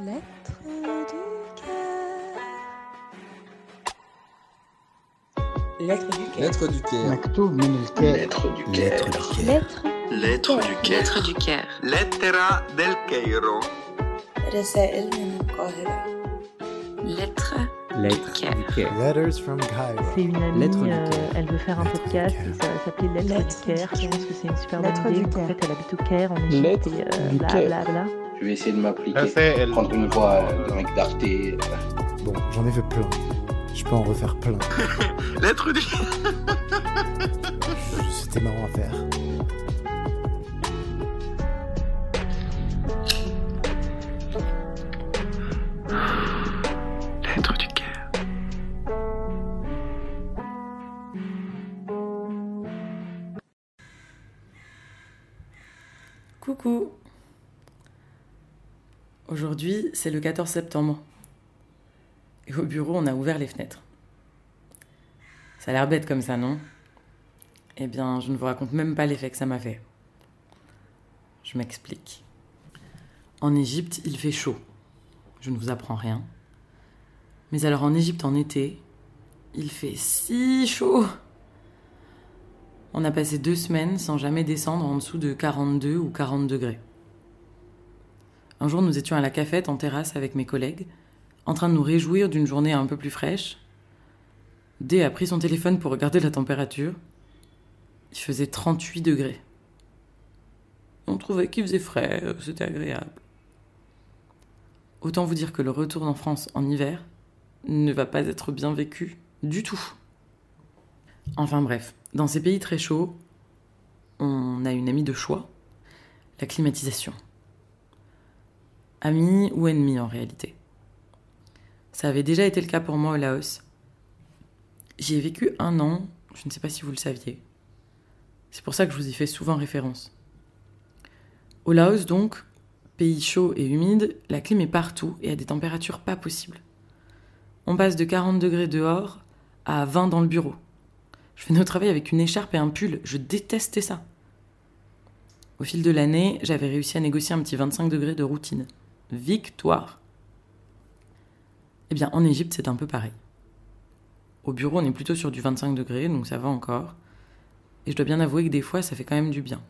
Lettre du cœur. Lettre du cœur. Lettre du Caire. مكتوب من الكاتب Lettre du Caire. Lettre du cœur. Lettre du Caire. Lettre du cœur. Lettera del Cairo. رسائل من القاهرة. Lettre du Lettre Caire. du Caire. Letters from Cairo. C'est une amie, Lettre du euh, Caire. elle veut faire un Lettre du podcast, Caire. et ça va s'appeler Lettre, Lettre du Caire. du Je pense que c'est une super Lettre bonne du idée. En Caire. fait, elle habite au Caire, en Égypte, Lettre et euh, du bla Caire. bla bla. Je vais essayer de m'appliquer. Rachel. Prendre une voix euh, de mec d'Arte. Bon, j'en ai fait plein. Je peux en refaire plein. Lettre du C'était marrant à faire. Lettre du cœur. Coucou Aujourd'hui, c'est le 14 septembre. Et au bureau, on a ouvert les fenêtres. Ça a l'air bête comme ça, non? Eh bien, je ne vous raconte même pas l'effet que ça m'a fait. Je m'explique. En Égypte, il fait chaud. Je ne vous apprends rien. Mais alors en Égypte en été, il fait si chaud on a passé deux semaines sans jamais descendre en dessous de 42 ou 40 degrés. Un jour, nous étions à la cafette en terrasse avec mes collègues, en train de nous réjouir d'une journée un peu plus fraîche. D a pris son téléphone pour regarder la température. Il faisait 38 degrés. On trouvait qu'il faisait frais, euh, c'était agréable. Autant vous dire que le retour en France en hiver ne va pas être bien vécu du tout. Enfin bref, dans ces pays très chauds, on a une amie de choix, la climatisation. Amie ou ennemi en réalité. Ça avait déjà été le cas pour moi au Laos. J'y ai vécu un an, je ne sais pas si vous le saviez. C'est pour ça que je vous y fais souvent référence. Au Laos donc, pays chaud et humide, la clim est partout et à des températures pas possibles. On passe de 40 degrés dehors à 20 dans le bureau. Je venais au travail avec une écharpe et un pull. Je détestais ça. Au fil de l'année, j'avais réussi à négocier un petit 25 degrés de routine. Victoire. Eh bien, en Égypte, c'est un peu pareil. Au bureau, on est plutôt sur du 25 degrés, donc ça va encore. Et je dois bien avouer que des fois, ça fait quand même du bien.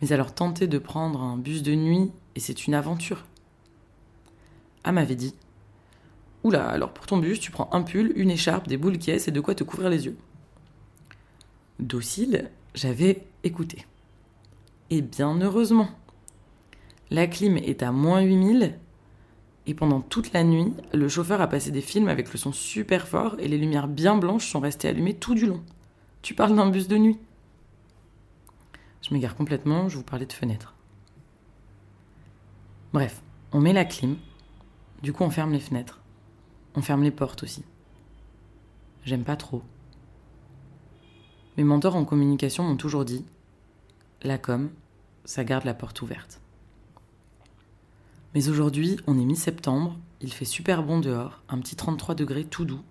Mais alors, tenter de prendre un bus de nuit, et c'est une aventure. Ah m'avait dit Oula, alors pour ton bus, tu prends un pull, une écharpe, des boules caisses et de quoi te couvrir les yeux. Docile, j'avais écouté. Et bien heureusement. La clim est à moins 8000 et pendant toute la nuit, le chauffeur a passé des films avec le son super fort et les lumières bien blanches sont restées allumées tout du long. Tu parles d'un bus de nuit Je m'égare complètement, je vous parlais de fenêtre. Bref, on met la clim, du coup on ferme les fenêtres. On ferme les portes aussi. J'aime pas trop. Mes mentors en communication m'ont toujours dit la com, ça garde la porte ouverte. Mais aujourd'hui, on est mi-septembre, il fait super bon dehors, un petit 33 degrés tout doux.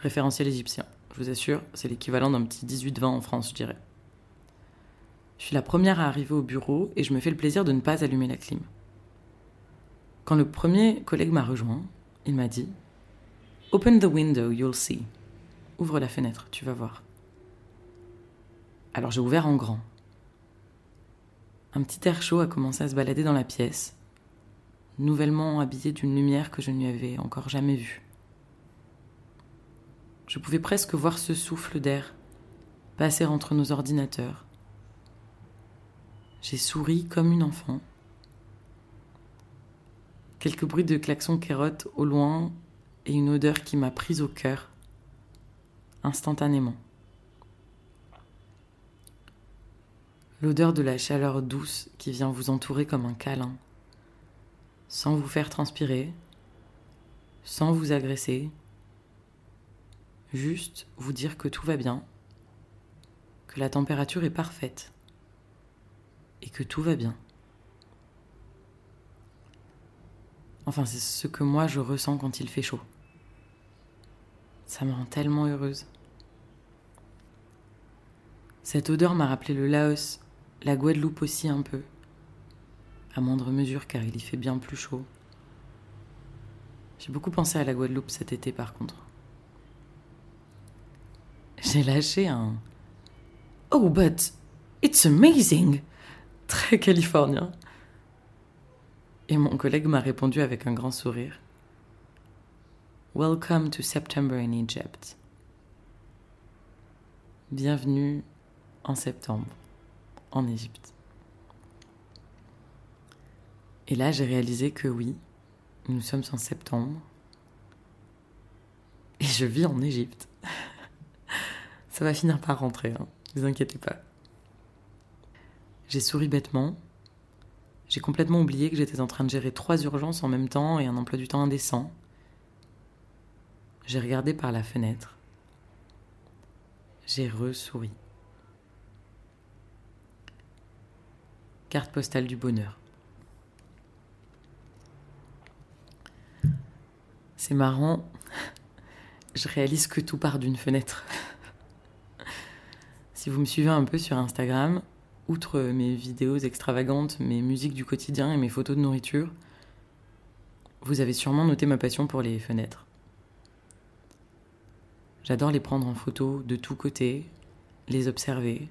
Référentiel égyptien. Je vous assure, c'est l'équivalent d'un petit 18-20 en France, je dirais. Je suis la première à arriver au bureau et je me fais le plaisir de ne pas allumer la clim. Quand le premier collègue m'a rejoint, il m'a dit Open the window, you'll see. Ouvre la fenêtre, tu vas voir. Alors j'ai ouvert en grand. Un petit air chaud a commencé à se balader dans la pièce, nouvellement habillé d'une lumière que je n'y avais encore jamais vue. Je pouvais presque voir ce souffle d'air passer entre nos ordinateurs. J'ai souri comme une enfant. Quelques bruits de klaxons kérotes au loin et une odeur qui m'a prise au cœur instantanément. L'odeur de la chaleur douce qui vient vous entourer comme un câlin, sans vous faire transpirer, sans vous agresser, juste vous dire que tout va bien, que la température est parfaite et que tout va bien. Enfin, c'est ce que moi je ressens quand il fait chaud. Ça me rend tellement heureuse. Cette odeur m'a rappelé le Laos, la Guadeloupe aussi un peu, à moindre mesure car il y fait bien plus chaud. J'ai beaucoup pensé à la Guadeloupe cet été par contre. J'ai lâché un Oh, but it's amazing Très californien. Et mon collègue m'a répondu avec un grand sourire. Welcome to September in Egypt. Bienvenue en septembre en Égypte. Et là, j'ai réalisé que oui, nous sommes en septembre et je vis en Égypte. Ça va finir par rentrer, hein, ne vous inquiétez pas. J'ai souri bêtement. J'ai complètement oublié que j'étais en train de gérer trois urgences en même temps et un emploi du temps indécent. J'ai regardé par la fenêtre. J'ai ressouri. Carte postale du bonheur. C'est marrant. Je réalise que tout part d'une fenêtre. si vous me suivez un peu sur Instagram, outre mes vidéos extravagantes, mes musiques du quotidien et mes photos de nourriture, vous avez sûrement noté ma passion pour les fenêtres. J'adore les prendre en photo de tous côtés, les observer,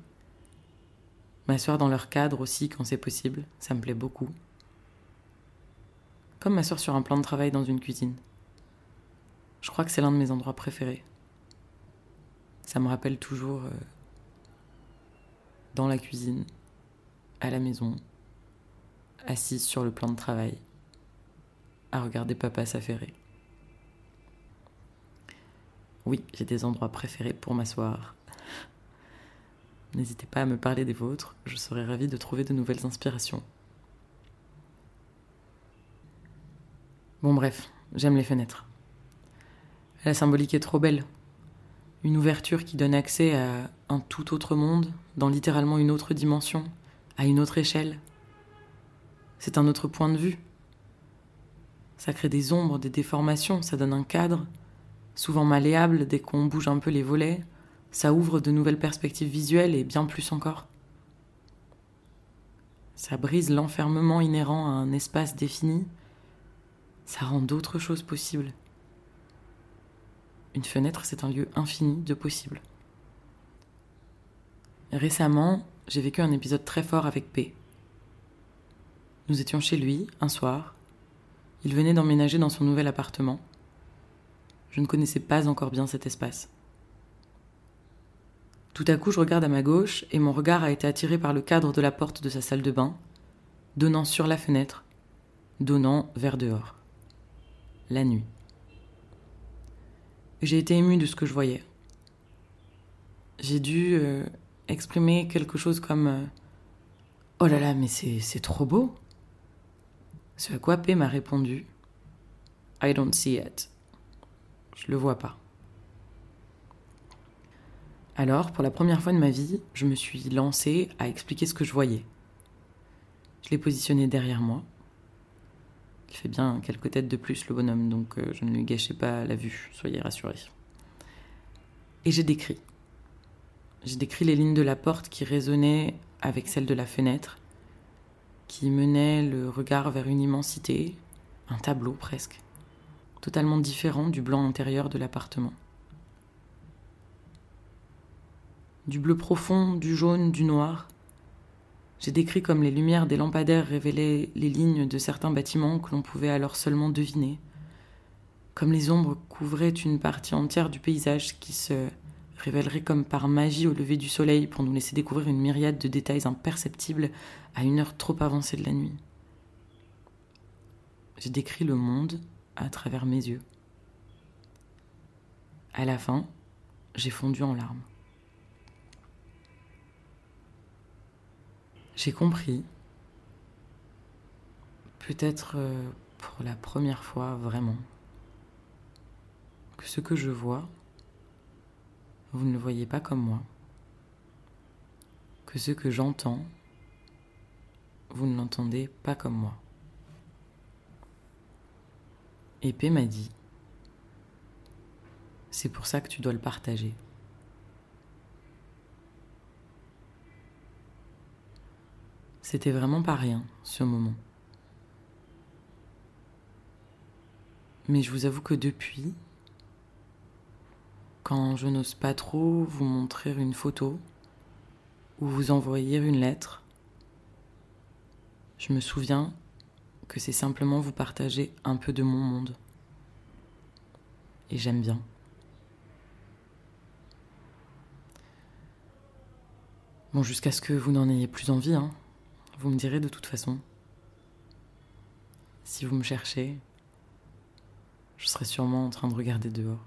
m'asseoir dans leur cadre aussi quand c'est possible, ça me plaît beaucoup. Comme m'asseoir sur un plan de travail dans une cuisine. Je crois que c'est l'un de mes endroits préférés. Ça me rappelle toujours euh, dans la cuisine, à la maison, assise sur le plan de travail, à regarder papa s'affairer. Oui, j'ai des endroits préférés pour m'asseoir. N'hésitez pas à me parler des vôtres, je serais ravie de trouver de nouvelles inspirations. Bon bref, j'aime les fenêtres. La symbolique est trop belle. Une ouverture qui donne accès à un tout autre monde, dans littéralement une autre dimension, à une autre échelle. C'est un autre point de vue. Ça crée des ombres, des déformations, ça donne un cadre, souvent malléable dès qu'on bouge un peu les volets, ça ouvre de nouvelles perspectives visuelles et bien plus encore. Ça brise l'enfermement inhérent à un espace défini, ça rend d'autres choses possibles. Une fenêtre, c'est un lieu infini de possibles. Récemment, j'ai vécu un épisode très fort avec P. Nous étions chez lui, un soir. Il venait d'emménager dans son nouvel appartement. Je ne connaissais pas encore bien cet espace. Tout à coup, je regarde à ma gauche et mon regard a été attiré par le cadre de la porte de sa salle de bain, donnant sur la fenêtre, donnant vers dehors. La nuit j'ai été émue de ce que je voyais. J'ai dû euh, exprimer quelque chose comme euh, Oh là là, mais c'est trop beau. Ce à quoi P m'a répondu I don't see it. Je le vois pas. Alors, pour la première fois de ma vie, je me suis lancée à expliquer ce que je voyais. Je l'ai positionné derrière moi. Il fait bien quelques têtes de plus, le bonhomme, donc euh, je ne lui gâchais pas la vue, soyez rassurés. Et j'ai décrit. J'ai décrit les lignes de la porte qui résonnaient avec celles de la fenêtre, qui menaient le regard vers une immensité, un tableau presque, totalement différent du blanc intérieur de l'appartement. Du bleu profond, du jaune, du noir, j'ai décrit comme les lumières des lampadaires révélaient les lignes de certains bâtiments que l'on pouvait alors seulement deviner, comme les ombres couvraient une partie entière du paysage qui se révélerait comme par magie au lever du soleil pour nous laisser découvrir une myriade de détails imperceptibles à une heure trop avancée de la nuit. J'ai décrit le monde à travers mes yeux. À la fin, j'ai fondu en larmes. J'ai compris, peut-être euh, pour la première fois vraiment, que ce que je vois, vous ne le voyez pas comme moi, que ce que j'entends, vous ne l'entendez pas comme moi. Épée m'a dit, c'est pour ça que tu dois le partager. C'était vraiment pas rien, ce moment. Mais je vous avoue que depuis, quand je n'ose pas trop vous montrer une photo ou vous envoyer une lettre, je me souviens que c'est simplement vous partager un peu de mon monde. Et j'aime bien. Bon, jusqu'à ce que vous n'en ayez plus envie, hein. Vous me direz de toute façon. Si vous me cherchez, je serai sûrement en train de regarder dehors.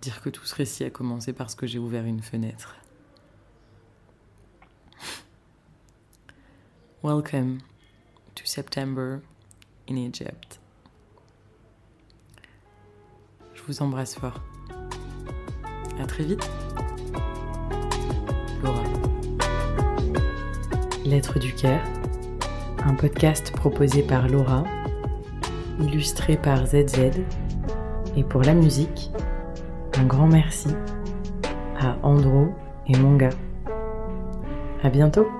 Dire que tout ce récit a commencé parce que j'ai ouvert une fenêtre. Welcome to September in Egypt. Je vous embrasse fort. À très vite. Lettre du cœur. Un podcast proposé par Laura, illustré par ZZ, et pour la musique, un grand merci à Andro et Monga. À bientôt!